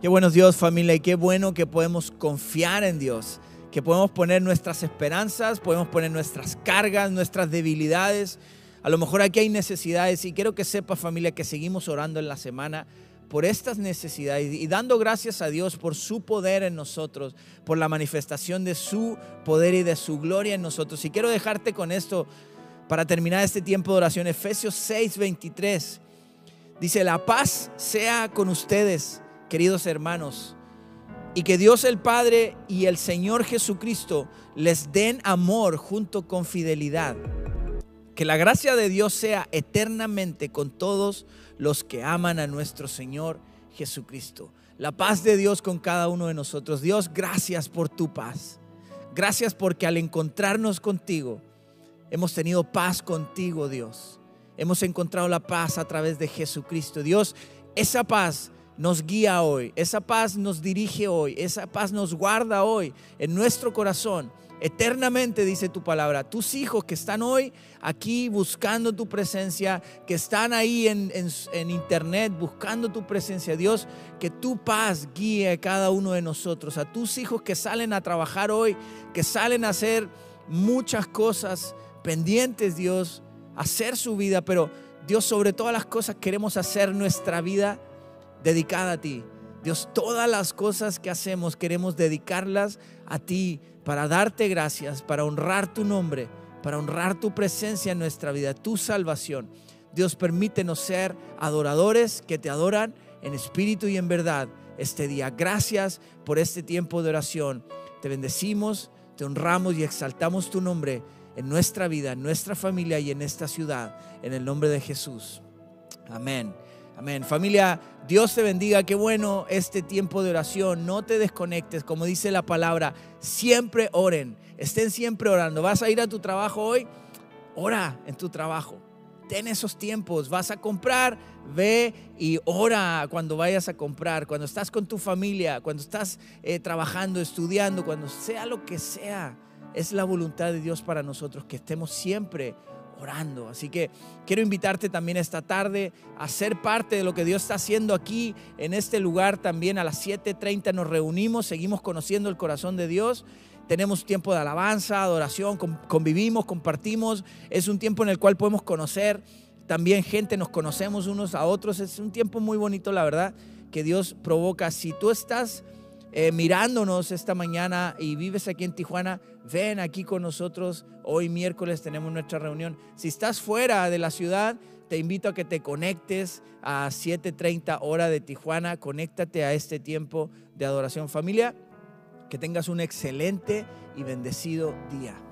Qué bueno Dios, familia, y qué bueno que podemos confiar en Dios, que podemos poner nuestras esperanzas, podemos poner nuestras cargas, nuestras debilidades. A lo mejor aquí hay necesidades y quiero que sepa, familia, que seguimos orando en la semana por estas necesidades y dando gracias a Dios por su poder en nosotros, por la manifestación de su poder y de su gloria en nosotros. Y quiero dejarte con esto para terminar este tiempo de oración. Efesios 6, 23. Dice, la paz sea con ustedes queridos hermanos, y que Dios el Padre y el Señor Jesucristo les den amor junto con fidelidad. Que la gracia de Dios sea eternamente con todos los que aman a nuestro Señor Jesucristo. La paz de Dios con cada uno de nosotros. Dios, gracias por tu paz. Gracias porque al encontrarnos contigo, hemos tenido paz contigo, Dios. Hemos encontrado la paz a través de Jesucristo. Dios, esa paz nos guía hoy, esa paz nos dirige hoy, esa paz nos guarda hoy en nuestro corazón. Eternamente, dice tu palabra, tus hijos que están hoy aquí buscando tu presencia, que están ahí en, internet buscando tu presencia, Dios, que tu paz guíe a cada uno de nosotros, a tus hijos que salen a trabajar hoy, que salen a hacer muchas cosas pendientes, Dios, hacer su vida, pero Dios, sobre todas las cosas queremos hacer nuestra vida dedicada a ti. Dios, todas las cosas que hacemos queremos dedicarlas a ti para darte gracias, para honrar tu nombre, para honrar tu presencia en nuestra vida, tu salvación. Dios, permítenos ser adoradores que te adoran en espíritu y en verdad este día. Gracias por este tiempo de oración. Te bendecimos, te honramos y exaltamos tu nombre en nuestra vida, en nuestra familia y en esta ciudad. En el nombre de Jesús. Amén. Amén. Familia, Dios te bendiga. Qué bueno este tiempo de oración. No te desconectes. Como dice la palabra, siempre oren. Estén siempre orando. ¿Vas a ir a tu trabajo hoy? Ora en tu trabajo. Ten esos tiempos. Vas a comprar, ve y ora cuando vayas a comprar. Cuando estás con tu familia, cuando estás eh, trabajando, estudiando, cuando sea lo que sea. Es la voluntad de Dios para nosotros que estemos siempre Así que quiero invitarte también esta tarde a ser parte de lo que Dios está haciendo aquí en este lugar también. A las 7.30 nos reunimos, seguimos conociendo el corazón de Dios. Tenemos tiempo de alabanza, adoración, convivimos, compartimos. Es un tiempo en el cual podemos conocer también gente, nos conocemos unos a otros. Es un tiempo muy bonito, la verdad, que Dios provoca. Si tú estás eh, mirándonos esta mañana y vives aquí en Tijuana, ven aquí con nosotros. Hoy miércoles tenemos nuestra reunión. Si estás fuera de la ciudad, te invito a que te conectes a 7.30 hora de Tijuana. Conéctate a este tiempo de adoración familia. Que tengas un excelente y bendecido día.